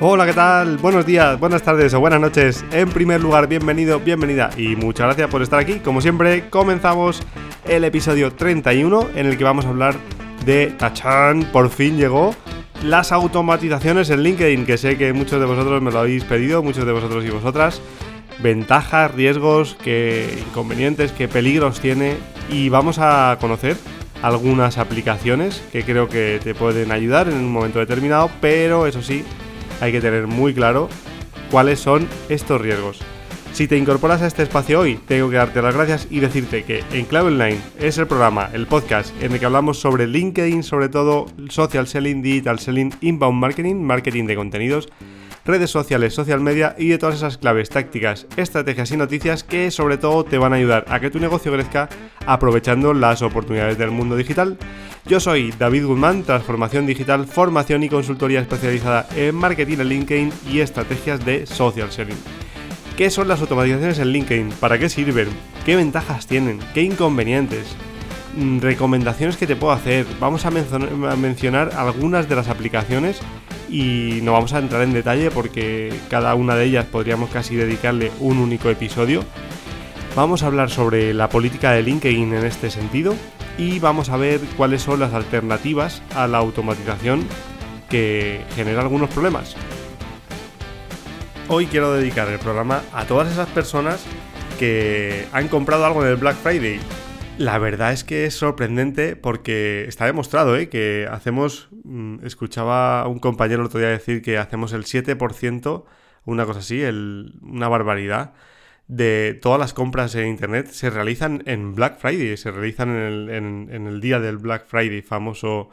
Hola, ¿qué tal? Buenos días, buenas tardes o buenas noches. En primer lugar, bienvenido, bienvenida y muchas gracias por estar aquí. Como siempre, comenzamos el episodio 31 en el que vamos a hablar de Tachan. Por fin llegó las automatizaciones en LinkedIn, que sé que muchos de vosotros me lo habéis pedido, muchos de vosotros y vosotras. Ventajas, riesgos, qué inconvenientes, qué peligros tiene y vamos a conocer algunas aplicaciones que creo que te pueden ayudar en un momento determinado, pero eso sí, hay que tener muy claro cuáles son estos riesgos. Si te incorporas a este espacio hoy, tengo que darte las gracias y decirte que en Cloud Online es el programa, el podcast, en el que hablamos sobre LinkedIn, sobre todo social selling, digital selling, inbound marketing, marketing de contenidos, redes sociales, social media y de todas esas claves, tácticas, estrategias y noticias que sobre todo te van a ayudar a que tu negocio crezca aprovechando las oportunidades del mundo digital. Yo soy David Guzmán, transformación digital, formación y consultoría especializada en marketing en LinkedIn y estrategias de social selling. ¿Qué son las automatizaciones en LinkedIn? ¿Para qué sirven? ¿Qué ventajas tienen? ¿Qué inconvenientes? Mm, recomendaciones que te puedo hacer. Vamos a, mencionar algunas de las aplicaciones y no vamos a entrar en detalle porque cada una de ellas podríamos casi dedicarle un único episodio. Vamos a hablar sobre la política de LinkedIn en este sentido y vamos a ver cuáles son las alternativas a la automatización que genera algunos problemas. Hoy quiero dedicar el programa a todas esas personas que han comprado algo en el Black Friday. La verdad es que es sorprendente porque está demostrado ¿eh? que hacemos, mm, escuchaba a un compañero el otro día decir que hacemos el 7%, una cosa así, una barbaridad de todas las compras en Internet se realizan en Black Friday, se realizan en el, día del Black Friday, famoso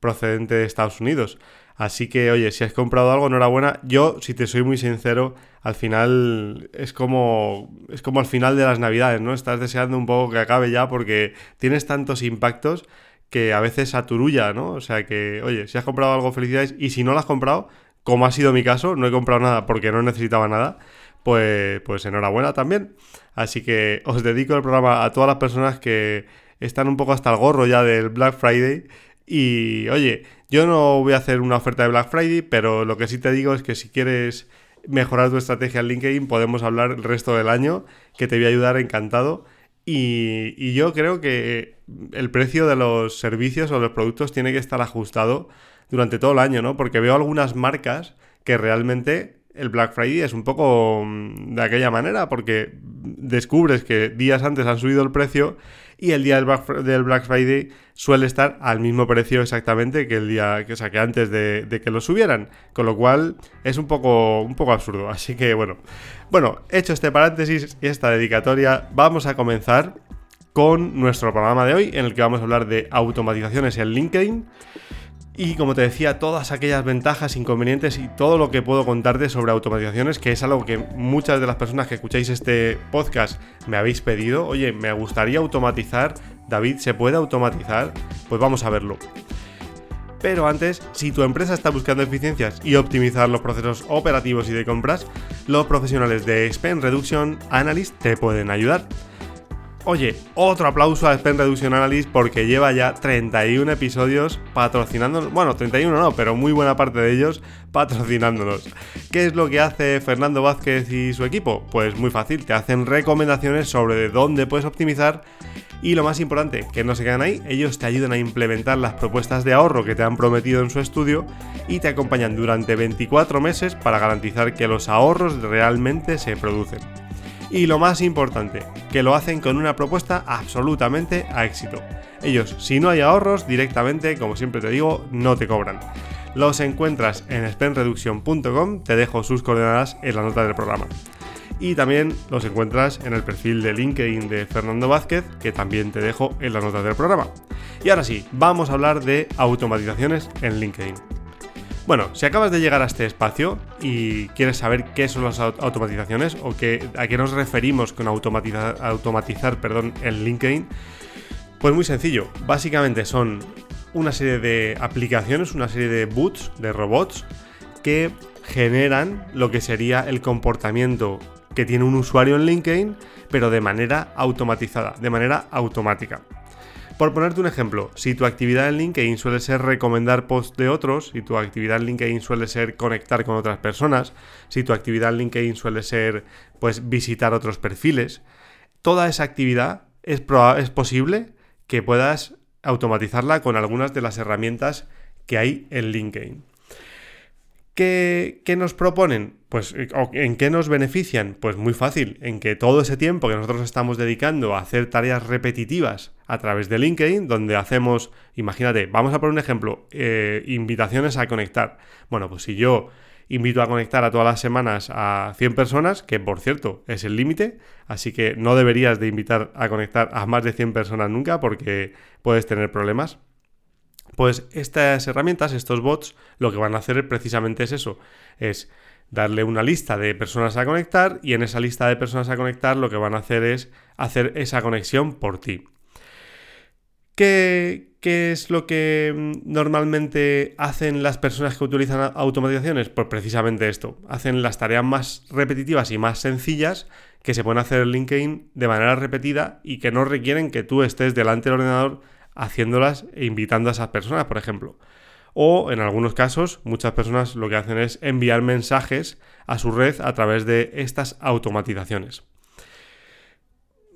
procedente de Estados Unidos. Así que, oye, si has comprado algo, enhorabuena. Yo, si te soy muy sincero, al final es como, es como al final de las navidades, ¿no? Estás deseando un poco que acabe ya porque tienes tantos impactos que a veces aturulla, ¿no? O sea que, oye, si has comprado algo, felicidades. Y si no lo has comprado, como ha sido mi caso, no he comprado nada porque no necesitaba nada pues, pues enhorabuena también. Así que os dedico el programa a todas las personas que están un poco hasta el gorro ya del Black Friday. Y oye, yo no voy a hacer una oferta de Black Friday, pero lo que sí te digo es que si quieres mejorar tu estrategia en LinkedIn, podemos hablar el resto del año, que te voy a ayudar encantado. Y, y, yo creo que el precio de los servicios o los productos tiene que estar ajustado durante todo el año, ¿no? Porque veo algunas marcas que realmente el Black Friday es un poco mm, de aquella manera, porque descubres que días antes han subido el precio y el día del Black, Friday suele estar al mismo precio exactamente que el día que saqué antes de, que lo subieran. Con lo cual es un poco, un poco absurdo. Así que bueno. Bueno, hecho este paréntesis y esta dedicatoria, vamos a comenzar con nuestro programa de hoy, en el que vamos a hablar de automatizaciones en LinkedIn. Y como te decía, todas aquellas ventajas, inconvenientes y todo lo que puedo contarte sobre automatizaciones, que es algo que muchas de las personas que escucháis este podcast me habéis pedido. Oye, me gustaría automatizar. David, ¿se puede automatizar? Pues vamos a verlo. Pero antes, si tu empresa está buscando eficiencias y optimizar los procesos operativos y de compras, los profesionales de Spend Reduction Analyst te pueden ayudar. Oye, otro aplauso a Spend Reduction Analyst porque lleva ya 31 episodios patrocinándonos. Bueno, 31 no, pero muy buena parte de ellos patrocinándonos. ¿Qué es lo que hace Fernando Vázquez y su equipo? Pues muy fácil, te hacen recomendaciones sobre de dónde puedes optimizar y lo más importante, que no se quedan ahí, ellos te ayudan a implementar las propuestas de ahorro que te han prometido en su estudio y te acompañan durante 24 meses para garantizar que los ahorros realmente se producen. Y lo más importante, que lo hacen con una propuesta absolutamente a éxito. Ellos, si no hay ahorros, directamente, como siempre te digo, no te cobran. Los encuentras en spendreduction.com, te dejo sus coordenadas en la nota del programa. Y también los encuentras en el perfil de LinkedIn de Fernando Vázquez, que también te dejo en la nota del programa. Y ahora sí, vamos a hablar de automatizaciones en LinkedIn. Bueno, si acabas de llegar a este espacio y quieres saber qué son las automatizaciones o a qué nos referimos con automatizar, automatizar perdón, en LinkedIn, pues muy sencillo. Básicamente son una serie de aplicaciones, una serie de boots, de robots, que generan lo que sería el comportamiento que tiene un usuario en LinkedIn, pero de manera automatizada, de manera automática. Por ponerte un ejemplo, si tu actividad en LinkedIn suele ser recomendar posts de otros, si tu actividad en LinkedIn suele ser conectar con otras personas, si tu actividad en LinkedIn suele ser pues visitar otros perfiles, toda esa actividad es, es posible que puedas automatizarla con algunas de las herramientas que hay en LinkedIn. ¿Qué, nos proponen? Pues, eh, ¿en qué nos benefician? Pues muy fácil, en que todo ese tiempo que nosotros estamos dedicando a hacer tareas repetitivas a través de LinkedIn, donde hacemos, imagínate, vamos a poner un ejemplo, eh, invitaciones a conectar. Bueno, pues si yo invito a conectar a todas las semanas a 100 personas, que por cierto es el límite, así que no deberías de invitar a conectar a más de 100 personas nunca porque puedes tener problemas. Pues estas herramientas, estos bots, lo que van a hacer precisamente es eso, es darle una lista de personas a conectar y en esa lista de personas a conectar lo que van a hacer es hacer esa conexión por ti. ¿Qué, ¿Qué, es lo que mm, normalmente hacen las personas que utilizan automatizaciones? Pues precisamente esto. Hacen las tareas más repetitivas y más sencillas que se pueden hacer en LinkedIn de manera repetida y que no requieren que tú estés delante del ordenador haciéndolas e invitando a esas personas, por ejemplo. O en algunos casos, muchas personas lo que hacen es enviar mensajes a su red a través de estas automatizaciones.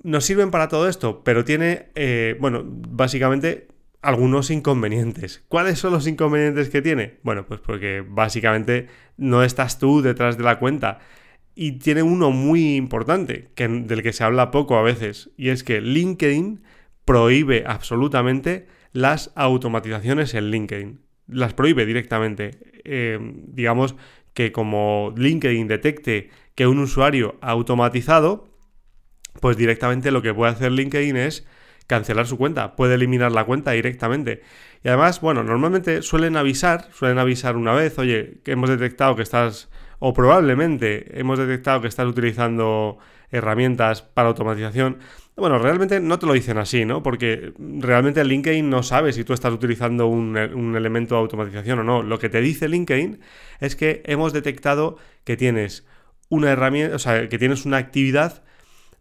Nos sirven para todo esto, pero tiene, eh, bueno, básicamente algunos inconvenientes. ¿Cuáles son los inconvenientes que tiene? Bueno, pues porque básicamente no estás tú detrás de la cuenta. Y tiene uno muy importante, del que se habla poco a veces, y es que LinkedIn prohíbe absolutamente las automatizaciones en LinkedIn. Las prohíbe directamente. Eh, digamos que como LinkedIn detecte que un usuario ha automatizado, pues directamente lo que puede hacer LinkedIn es cancelar su cuenta, puede eliminar la cuenta directamente. Y además, bueno, normalmente suelen avisar, suelen avisar una vez, oye, que hemos detectado que estás, o probablemente hemos detectado que estás utilizando herramientas para automatización. Bueno, realmente no te lo dicen así, ¿no? Porque realmente LinkedIn no sabe si tú estás utilizando un, elemento de automatización o no. Lo que te dice LinkedIn es que hemos detectado que tienes una herramienta, o sea, que tienes una actividad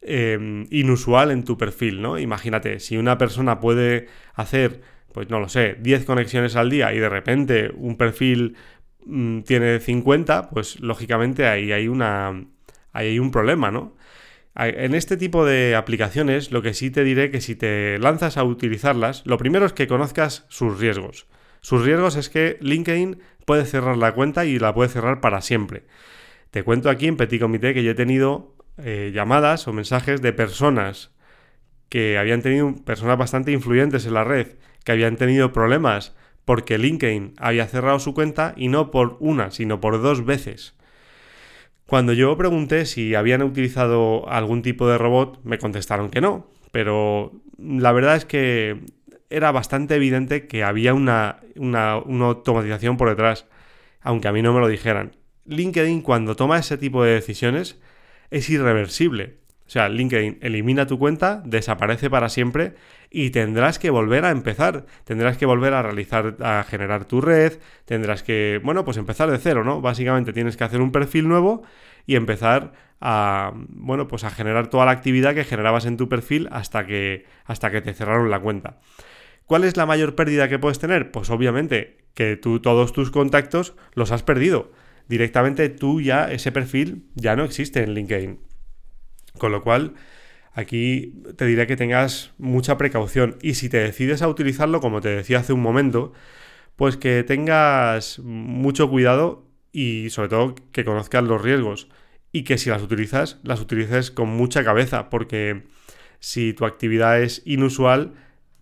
em, inusual en tu perfil, ¿no? Imagínate, si una persona puede hacer, pues no lo sé, 10 conexiones al día y de repente un perfil mm, tiene 50, pues lógicamente ahí hay una. Hay un problema, ¿no? En este tipo de aplicaciones, lo que sí te diré que si te lanzas a utilizarlas, lo primero es que conozcas sus riesgos. Sus riesgos es que LinkedIn puede cerrar la cuenta y la puede cerrar para siempre. Te cuento aquí en Petit Comité que yo he tenido eh, llamadas o mensajes de personas que habían tenido, personas bastante influyentes en la red, que habían tenido problemas porque LinkedIn había cerrado su cuenta y no por una, sino por dos veces. Cuando yo pregunté si habían utilizado algún tipo de robot, me contestaron que no, pero la verdad es que era bastante evidente que había una, una, automatización por detrás, aunque a mí no me lo dijeran. LinkedIn cuando toma ese tipo de decisiones es irreversible. O sea, LinkedIn elimina tu cuenta, desaparece para siempre y tendrás que volver a empezar. Tendrás que volver a realizar, a generar tu red, tendrás que, bueno, pues empezar de cero, ¿no? Básicamente tienes que hacer un perfil nuevo y empezar a, bueno, pues a generar toda la actividad que generabas en tu perfil hasta que, hasta que te cerraron la cuenta. ¿Cuál es la mayor pérdida que puedes tener? Pues obviamente que tú todos tus contactos los has perdido. Directamente tú ya, ese perfil ya no existe en LinkedIn. Con lo cual, Aquí te diré que tengas mucha precaución y si te decides a utilizarlo, como te decía hace un momento, pues que tengas mucho cuidado y sobre todo que conozcas los riesgos y que si las utilizas, las utilices con mucha cabeza, porque si tu actividad es inusual,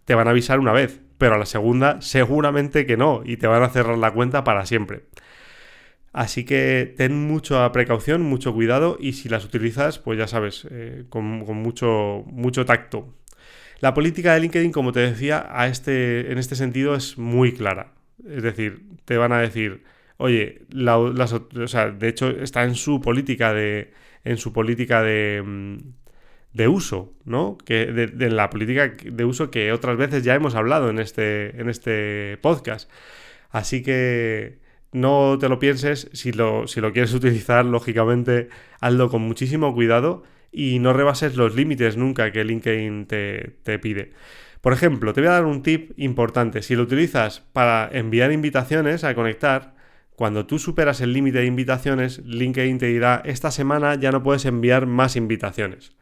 te van a avisar una vez, pero a la segunda seguramente que no y te van a cerrar la cuenta para siempre. Así que ten mucha precaución, mucho cuidado y si las utilizas, pues ya sabes, eh, con, mucho, mucho tacto. La política de LinkedIn, como te decía, a este, en este sentido es muy clara. Es decir, te van a decir, oye, de hecho está en su política de, en su política de, mm, de uso, ¿no? Que de, la política de uso que otras veces ya hemos hablado en este, en este podcast. Así que no te lo pienses, si lo, si lo quieres utilizar, lógicamente, hazlo con muchísimo cuidado y no rebases los límites nunca que LinkedIn te, te pide. Por ejemplo, te voy a dar un tip importante. Si lo utilizas para enviar invitaciones a conectar, cuando tú superas el límite de invitaciones, LinkedIn te dirá, esta semana ya no puedes enviar más invitaciones.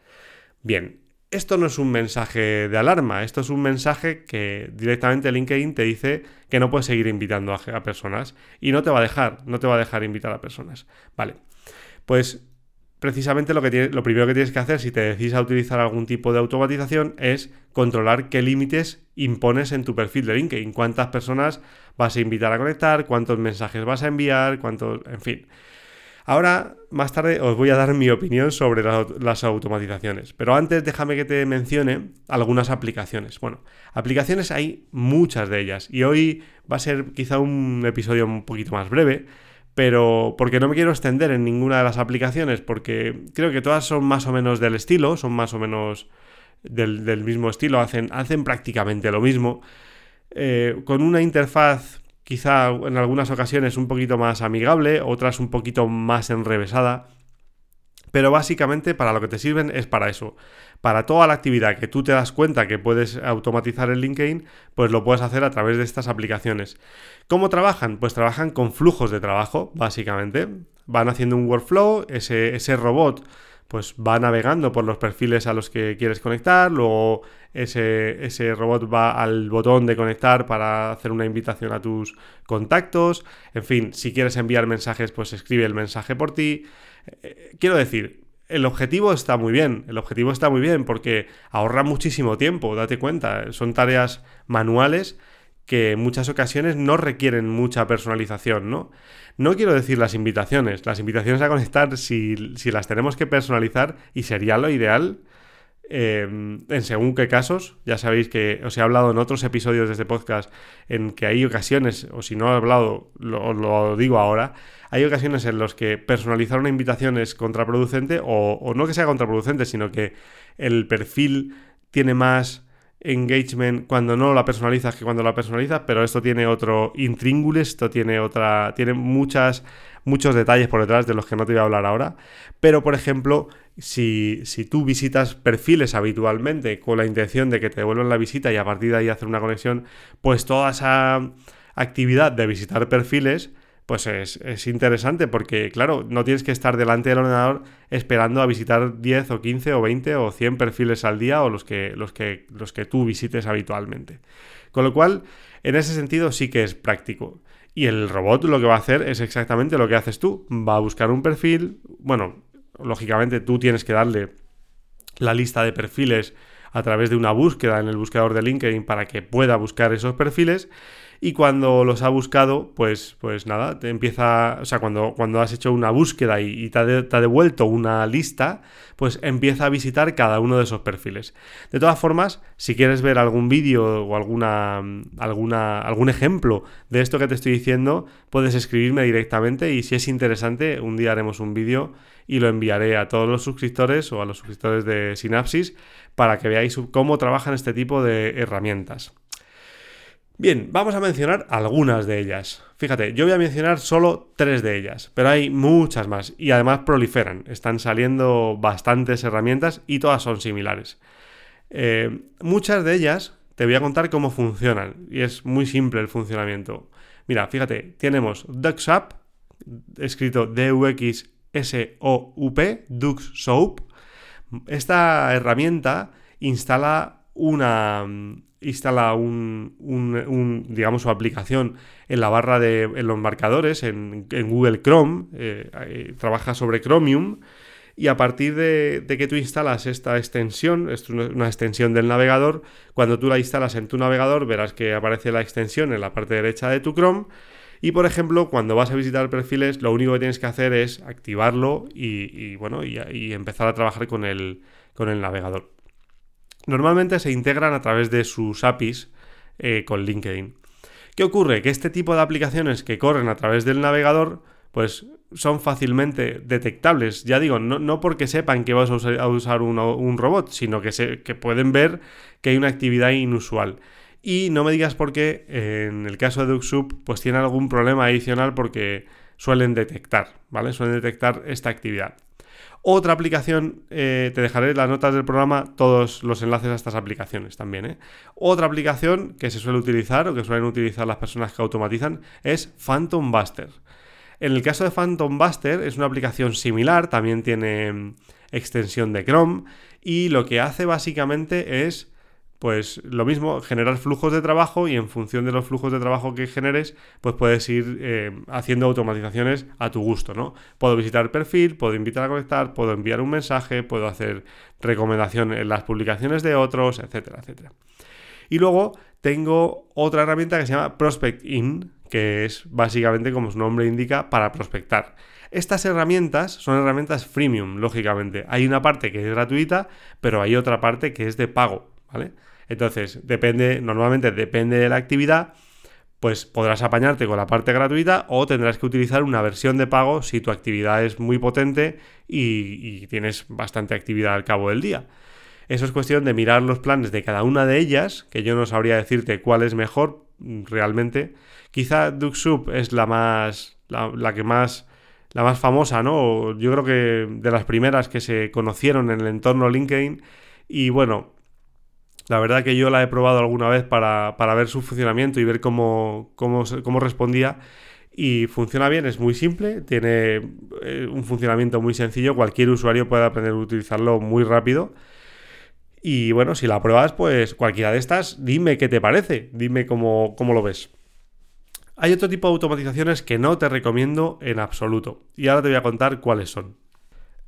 Bien, esto no es un mensaje de alarma, esto es un mensaje que directamente LinkedIn te dice que no puedes seguir invitando a, personas y no te va a dejar, no te va a dejar invitar a personas. Vale, pues precisamente lo, que lo primero que tienes que hacer si te decides a utilizar algún tipo de automatización es controlar qué límites impones en tu perfil de LinkedIn, cuántas personas vas a invitar a conectar, cuántos mensajes vas a enviar, cuántos, en fin. Ahora, más tarde, os voy a dar mi opinión sobre las automatizaciones. Pero antes, déjame que te mencione algunas aplicaciones. Bueno, aplicaciones hay muchas de ellas. Y hoy va a ser quizá un episodio un poquito más breve pero porque no me quiero extender en ninguna de las aplicaciones, porque creo que todas son más o menos del estilo, son más o menos del, mismo estilo, hacen, prácticamente lo mismo, eh, con una interfaz quizá en algunas ocasiones un poquito más amigable, otras un poquito más enrevesada, pero básicamente para lo que te sirven es para eso. Para toda la actividad que tú te das cuenta que puedes automatizar en LinkedIn, pues lo puedes hacer a través de estas aplicaciones. ¿Cómo trabajan? Pues trabajan con flujos de trabajo, básicamente. Van haciendo un workflow, ese, ese robot pues va navegando por los perfiles a los que quieres conectar, luego ese, ese, robot va al botón de conectar para hacer una invitación a tus contactos, en fin, si quieres enviar mensajes, pues escribe el mensaje por ti. Eh, quiero decir, el objetivo está muy bien, el objetivo está muy bien porque ahorra muchísimo tiempo, date cuenta, son tareas manuales que en muchas ocasiones no requieren mucha personalización, ¿no? No quiero decir las invitaciones, las invitaciones a conectar, si, si las tenemos que personalizar, y sería lo ideal, Em, en según qué casos, ya sabéis que os he hablado en otros episodios de este podcast en que hay ocasiones, o si no he hablado, lo, lo digo ahora, hay ocasiones en las que personalizar una invitación es contraproducente, o, o no que sea contraproducente, sino que el perfil tiene más engagement cuando no la personalizas que cuando la personalizas, pero esto tiene otro intríngulis, esto tiene otra, tiene muchas, muchos detalles por detrás de los que no te voy a hablar ahora. Pero, por ejemplo, si, si tú visitas perfiles habitualmente con la intención de que te devuelvan la visita y a partir de ahí hacer una conexión, pues toda esa actividad de visitar perfiles pues es, interesante porque, claro, no tienes que estar delante del ordenador esperando a visitar 10 o 15 o 20 o 100 perfiles al día o los que, los que, los que tú visites habitualmente. Con lo cual, en ese sentido sí que es práctico. Y el robot lo que va a hacer es exactamente lo que haces tú. Va a buscar un perfil. Bueno, lógicamente tú tienes que darle la lista de perfiles a través de una búsqueda en el buscador de LinkedIn para que pueda buscar esos perfiles y cuando los ha buscado, pues, pues nada, te empieza, o sea, cuando, cuando has hecho una búsqueda y, te, ha devuelto una lista, pues empieza a visitar cada uno de esos perfiles. De todas formas, si quieres ver algún vídeo o alguna, alguna, algún ejemplo de esto que te estoy diciendo, puedes escribirme directamente y si es interesante, un día haremos un vídeo y lo enviaré a todos los suscriptores o a los suscriptores de Synapsis para que veáis cómo trabajan este tipo de herramientas. Bien, vamos a mencionar algunas de ellas. Fíjate, yo voy a mencionar solo tres de ellas, pero hay muchas más y además proliferan. Están saliendo bastantes herramientas y todas son similares. Eh, muchas de ellas te voy a contar cómo funcionan y es muy simple el funcionamiento. Mira, fíjate, tenemos DuxUp, escrito D-U-X-S-O-U-P, DuxSoup. Esta herramienta instala una, instala un, digamos, su aplicación en la barra de en los marcadores, en, Google Chrome, eh, trabaja sobre Chromium, y a partir de, que tú instalas esta extensión, es una extensión del navegador, cuando tú la instalas en tu navegador verás que aparece la extensión en la parte derecha de tu Chrome, y por ejemplo, cuando vas a visitar perfiles, lo único que tienes que hacer es activarlo y, bueno, y, y, empezar a trabajar con el, con el navegador normalmente se integran a través de sus APIs eh, con LinkedIn. ¿Qué ocurre? Que este tipo de aplicaciones que corren a través del navegador, pues son fácilmente detectables. Ya digo, no, porque sepan que vas a usar, un robot, sino que, se, que pueden ver que hay una actividad inusual. Y no me digas por qué en el caso de DuckSoup pues tiene algún problema adicional porque suelen detectar, ¿vale? Suelen detectar esta actividad. Otra aplicación, eh, te dejaré en las notas del programa todos los enlaces a estas aplicaciones también. ¿eh? Otra aplicación que se suele utilizar o que suelen utilizar las personas que automatizan es Phantom Buster. En el caso de Phantom Buster es una aplicación similar, también tiene mm, extensión de Chrome y lo que hace básicamente es pues lo mismo, generar flujos de trabajo y en función de los flujos de trabajo que generes, pues puedes ir eh, haciendo automatizaciones a tu gusto, ¿no? Puedo visitar perfil, puedo invitar a conectar, puedo enviar un mensaje, puedo hacer recomendación en las publicaciones de otros, etcétera, etcétera. Y luego tengo otra herramienta que se llama Prospect In, que es básicamente, como su nombre indica, para prospectar. Estas herramientas son herramientas freemium, lógicamente. Hay una parte que es gratuita, pero hay otra parte que es de pago, ¿vale? Entonces, depende, normalmente depende de la actividad, pues podrás apañarte con la parte gratuita o tendrás que utilizar una versión de pago si tu actividad es muy potente y, tienes bastante actividad al cabo del día. Eso es cuestión de mirar los planes de cada una de ellas, que yo no sabría decirte cuál es mejor mm, realmente. Quizá DuckSoup es la más. La, que más. la más famosa, ¿no? Yo creo que de las primeras que se conocieron en el entorno LinkedIn. Y bueno, la verdad que yo la he probado alguna vez para, ver su funcionamiento y ver cómo, cómo, respondía. Y funciona bien, es muy simple, tiene eh, un funcionamiento muy sencillo, cualquier usuario puede aprender a utilizarlo muy rápido. Y bueno, si la pruebas, pues cualquiera de estas, dime qué te parece, dime cómo, cómo lo ves. Hay otro tipo de automatizaciones que no te recomiendo en absoluto. Y ahora te voy a contar cuáles son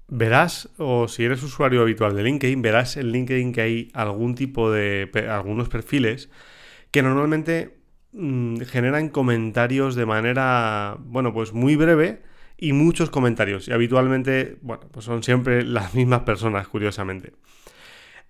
verás, o si eres usuario habitual de LinkedIn, verás en LinkedIn que hay algún tipo de, algunos perfiles que normalmente mm, generan comentarios de manera, bueno, pues muy breve y muchos comentarios. Y habitualmente, bueno, pues son siempre las mismas personas, curiosamente.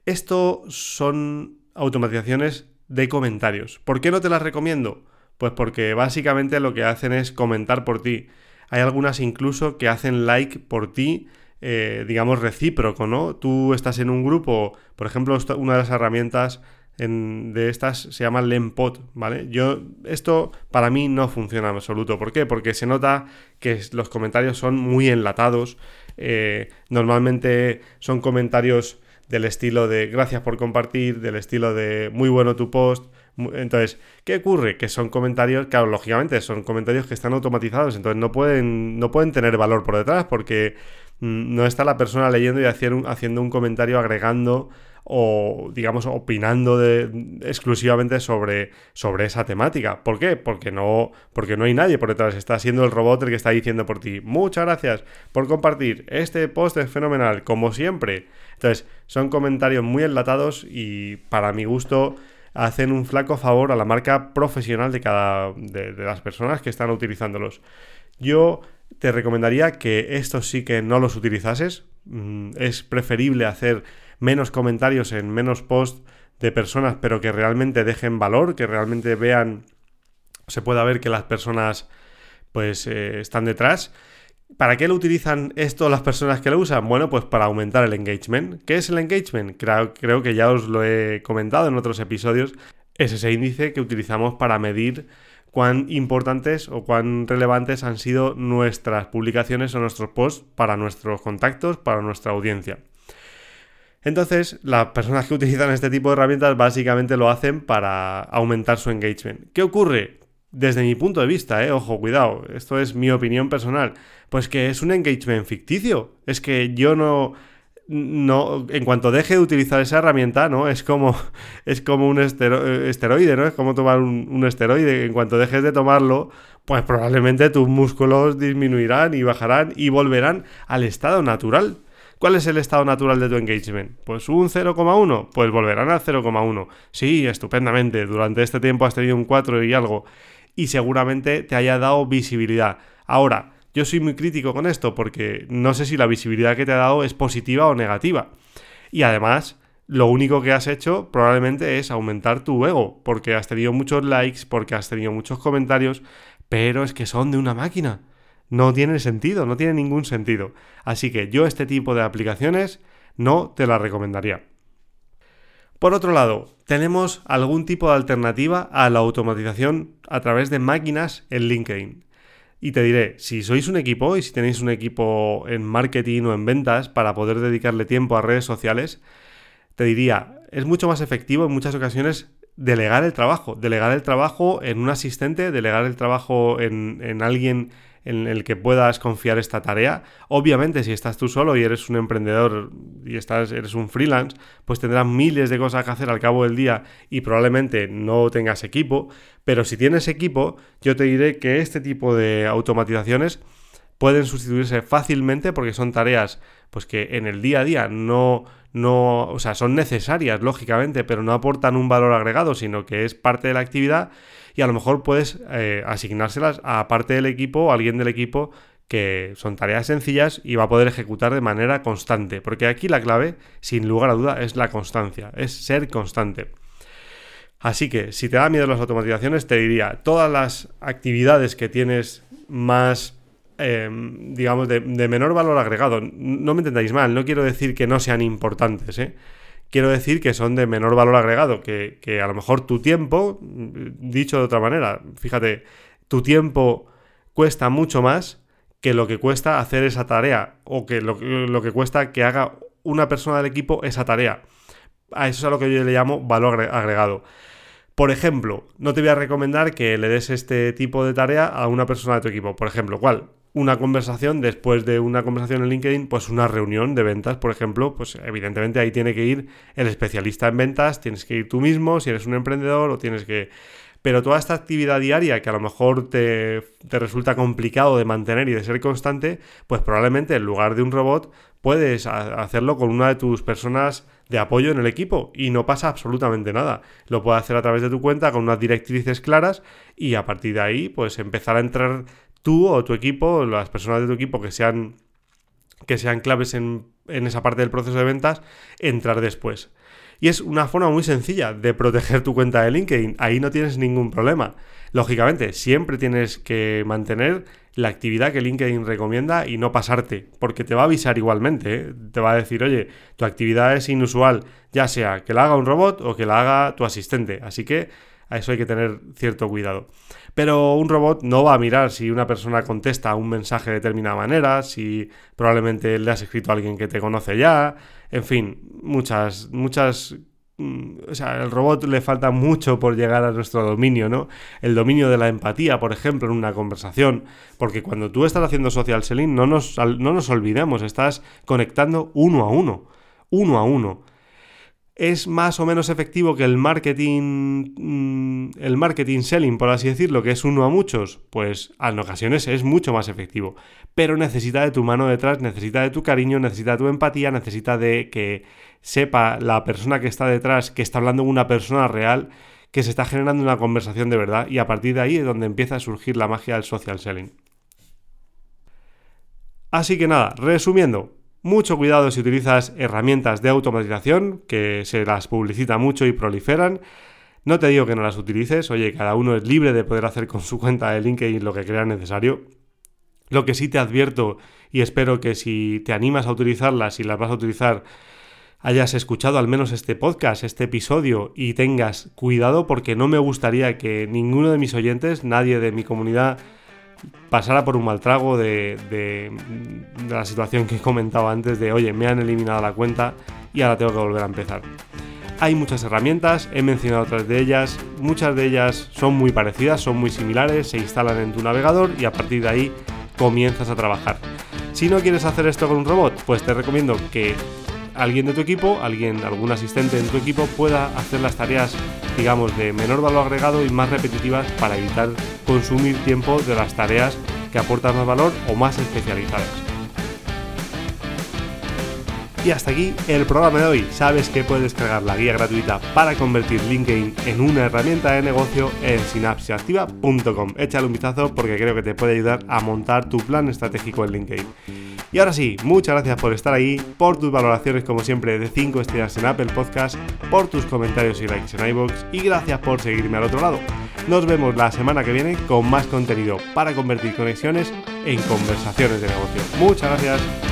Esto son automatizaciones de comentarios. ¿Por qué no te las recomiendo? Pues porque básicamente lo que hacen es comentar por ti. Hay algunas incluso que hacen like por ti eh, digamos, recíproco, ¿no? Tú estás en un grupo, por ejemplo, una de las herramientas de estas se llama Lempot, ¿vale? Yo, esto para mí no funciona en absoluto. ¿Por qué? Porque se nota que los comentarios son muy enlatados. Eh, normalmente son comentarios del estilo de gracias por compartir, del estilo de muy bueno tu post. Entonces, ¿qué ocurre? Que son comentarios, claro, lógicamente son comentarios que están automatizados, entonces no pueden, no pueden tener valor por detrás porque no está la persona leyendo y haciendo un comentario agregando o, digamos, opinando de, exclusivamente sobre, sobre esa temática. ¿Por qué? Porque no, porque no hay nadie por detrás. Está siendo el robot el que está diciendo por ti. Muchas gracias por compartir. Este post es fenomenal, como siempre. Entonces, son comentarios muy enlatados y para mi gusto hacen un flaco favor a la marca profesional de cada de las personas que están utilizándolos. Yo te recomendaría que estos sí que no los utilizases. Mm, es preferible hacer menos comentarios en menos posts de personas, pero que realmente dejen valor, que realmente vean, se pueda ver que las personas pues eh, están detrás. ¿Para qué lo utilizan esto las personas que lo usan? Bueno, pues para aumentar el engagement. ¿Qué es el engagement? Creo, creo que ya os lo he comentado en otros episodios. Es ese índice que utilizamos para medir cuán importantes o cuán relevantes han sido nuestras publicaciones o nuestros posts para nuestros contactos, para nuestra audiencia. Entonces, las personas que utilizan este tipo de herramientas básicamente lo hacen para aumentar su engagement. ¿Qué ocurre? Desde mi punto de vista, eh, ojo, cuidado, esto es mi opinión personal, pues que es un engagement ficticio. Es que yo no, no, en cuanto deje de utilizar esa herramienta, ¿no? Es como, es como un esteroide, ¿no? Es como tomar un, esteroide. En cuanto dejes de tomarlo, pues probablemente tus músculos disminuirán y bajarán y volverán al estado natural. ¿Cuál es el estado natural de tu engagement? Pues un 0,1, pues volverán al 0,1. Sí, estupendamente, durante este tiempo has tenido un 4 y algo y seguramente te haya dado visibilidad. Ahora, yo soy muy crítico con esto porque no sé si la visibilidad que te ha dado es positiva o negativa. Y además, lo único que has hecho probablemente es aumentar tu ego, porque has tenido muchos likes, porque has tenido muchos comentarios, pero es que son de una máquina. No tiene sentido, no tiene ningún sentido. Así que yo este tipo de aplicaciones no te las recomendaría. Por otro lado, tenemos algún tipo de alternativa a la automatización a través de máquinas en LinkedIn. Y te diré, si sois un equipo y si tenéis un equipo en marketing o en ventas para poder dedicarle tiempo a redes sociales, te diría, es mucho más efectivo en muchas ocasiones delegar el trabajo. Delegar el trabajo en un asistente, delegar el trabajo en, en alguien en el que puedas confiar esta tarea. Obviamente, si estás tú solo y eres un emprendedor y estás, eres un freelance, pues tendrás miles de cosas que hacer al cabo del día y probablemente no tengas equipo. Pero si tienes equipo, yo te diré que este tipo de automatizaciones pueden sustituirse fácilmente porque son tareas pues que en el día a día no no, o sea, son necesarias lógicamente, pero no aportan un valor agregado, sino que es parte de la actividad y a lo mejor puedes eh, asignárselas a parte del equipo a alguien del equipo que son tareas sencillas y va a poder ejecutar de manera constante, porque aquí la clave, sin lugar a duda, es la constancia, es ser constante. Así que si te da miedo las automatizaciones, te diría, todas las actividades que tienes más Em, digamos, de, menor valor agregado. No me entendáis mal, no quiero decir que no sean importantes, ¿eh? Quiero decir que son de menor valor agregado, que, a lo mejor tu tiempo, dicho de otra manera, fíjate, tu tiempo cuesta mucho más que lo que cuesta hacer esa tarea o que lo, lo que cuesta que haga una persona del equipo esa tarea. A eso es a lo que yo le llamo valor agregado. Por ejemplo, no te voy a recomendar que le des este tipo de tarea a una persona de tu equipo. Por ejemplo, ¿cuál? Una conversación, después de una conversación en LinkedIn, pues una reunión de ventas, por ejemplo, pues evidentemente ahí tiene que ir el especialista en ventas, tienes que ir tú mismo, si eres un emprendedor, o tienes que... Pero toda esta actividad diaria que a lo mejor te, te resulta complicado de mantener y de ser constante, pues probablemente en lugar de un robot puedes hacerlo con una de tus personas de apoyo en el equipo y no pasa absolutamente nada. Lo puedes hacer a través de tu cuenta con unas directrices claras y a partir de ahí pues empezar a entrar tú o tu equipo, las personas de tu equipo que sean, que sean claves en, en esa parte del proceso de ventas, entrar después. Y es una forma muy sencilla de proteger tu cuenta de LinkedIn. Ahí no tienes ningún problema. Lógicamente, siempre tienes que mantener la actividad que LinkedIn recomienda y no pasarte, porque te va a avisar igualmente. ¿eh? Te va a decir, oye, tu actividad es inusual, ya sea que la haga un robot o que la haga tu asistente. Así que a eso hay que tener cierto cuidado. Pero un robot no va a mirar si una persona contesta un mensaje de determinada manera, si probablemente le has escrito a alguien que te conoce ya, en fin, muchas, muchas mm, o sea, al robot le falta mucho por llegar a nuestro dominio, ¿no? El dominio de la empatía, por ejemplo, en una conversación. Porque cuando tú estás haciendo social selling, no nos, no nos olvidemos, estás conectando uno a uno. Uno a uno es más o menos efectivo que el marketing, mm, el marketing selling, por así decirlo, que es uno a muchos, pues en ocasiones es mucho más efectivo. Pero necesita de tu mano detrás, necesita de tu cariño, necesita de tu empatía, necesita de que sepa la persona que está detrás que está hablando con una persona real, que se está generando una conversación de verdad y a partir de ahí es donde empieza a surgir la magia del social selling. Así que nada, resumiendo, mucho cuidado si utilizas herramientas de automatización, que se las publicita mucho y proliferan. No te digo que no las utilices, oye, cada uno es libre de poder hacer con su cuenta de LinkedIn lo que crea necesario. Lo que sí te advierto y espero que si te animas a utilizarlas y las vas a utilizar, hayas escuchado al menos este podcast, este episodio y tengas cuidado porque no me gustaría que ninguno de mis oyentes, nadie de mi comunidad, pasara por un mal trago de, la situación que he comentado antes de, oye, me han eliminado la cuenta y ahora tengo que volver a empezar. Hay muchas herramientas, he mencionado otras de ellas, muchas de ellas son muy parecidas, son muy similares, se instalan en tu navegador y a partir de ahí comienzas a trabajar. Si no quieres hacer esto con un robot, pues te recomiendo que alguien de tu equipo, alguien, algún asistente en tu equipo pueda hacer las tareas, digamos, de menor valor agregado y más repetitivas para evitar consumir tiempo de las tareas que aportan más valor o más especializadas. Y hasta aquí el programa de hoy. Sabes que puedes descargar la guía gratuita para convertir LinkedIn en una herramienta de negocio en sinapsiactiva.com. Échale un vistazo porque creo que te puede ayudar a montar tu plan estratégico en LinkedIn. Y ahora sí, muchas gracias por estar ahí, por tus valoraciones como siempre de 5 estrellas en Apple Podcast, por tus comentarios y likes en iVoox y gracias por seguirme al otro lado. Nos vemos la semana que viene con más contenido para convertir conexiones en conversaciones de negocio. Muchas gracias.